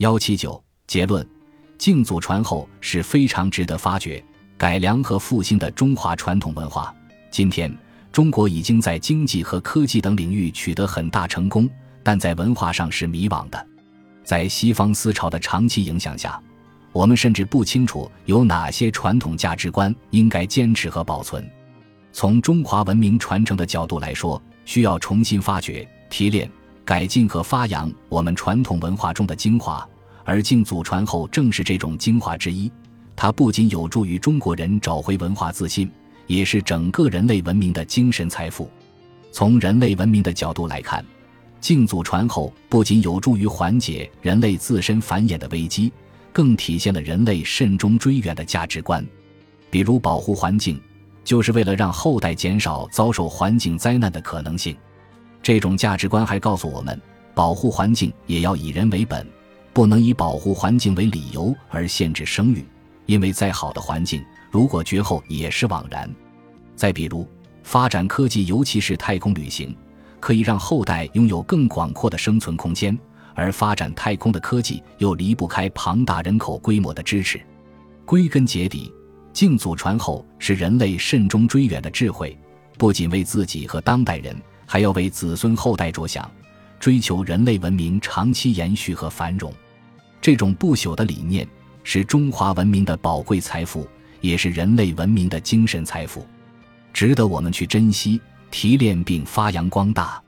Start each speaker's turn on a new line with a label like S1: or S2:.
S1: 幺七九结论：敬祖传后是非常值得发掘、改良和复兴的中华传统文化。今天，中国已经在经济和科技等领域取得很大成功，但在文化上是迷惘的。在西方思潮的长期影响下，我们甚至不清楚有哪些传统价值观应该坚持和保存。从中华文明传承的角度来说，需要重新发掘、提炼、改进和发扬我们传统文化中的精华，而敬祖传后正是这种精华之一。它不仅有助于中国人找回文化自信，也是整个人类文明的精神财富。从人类文明的角度来看，敬祖传后不仅有助于缓解人类自身繁衍的危机，更体现了人类慎终追远的价值观，比如保护环境。就是为了让后代减少遭受环境灾难的可能性，这种价值观还告诉我们，保护环境也要以人为本，不能以保护环境为理由而限制生育，因为再好的环境，如果绝后也是枉然。再比如，发展科技，尤其是太空旅行，可以让后代拥有更广阔的生存空间，而发展太空的科技又离不开庞大人口规模的支持。归根结底。敬祖传后是人类慎终追远的智慧，不仅为自己和当代人，还要为子孙后代着想，追求人类文明长期延续和繁荣。这种不朽的理念是中华文明的宝贵财富，也是人类文明的精神财富，值得我们去珍惜、提炼并发扬光大。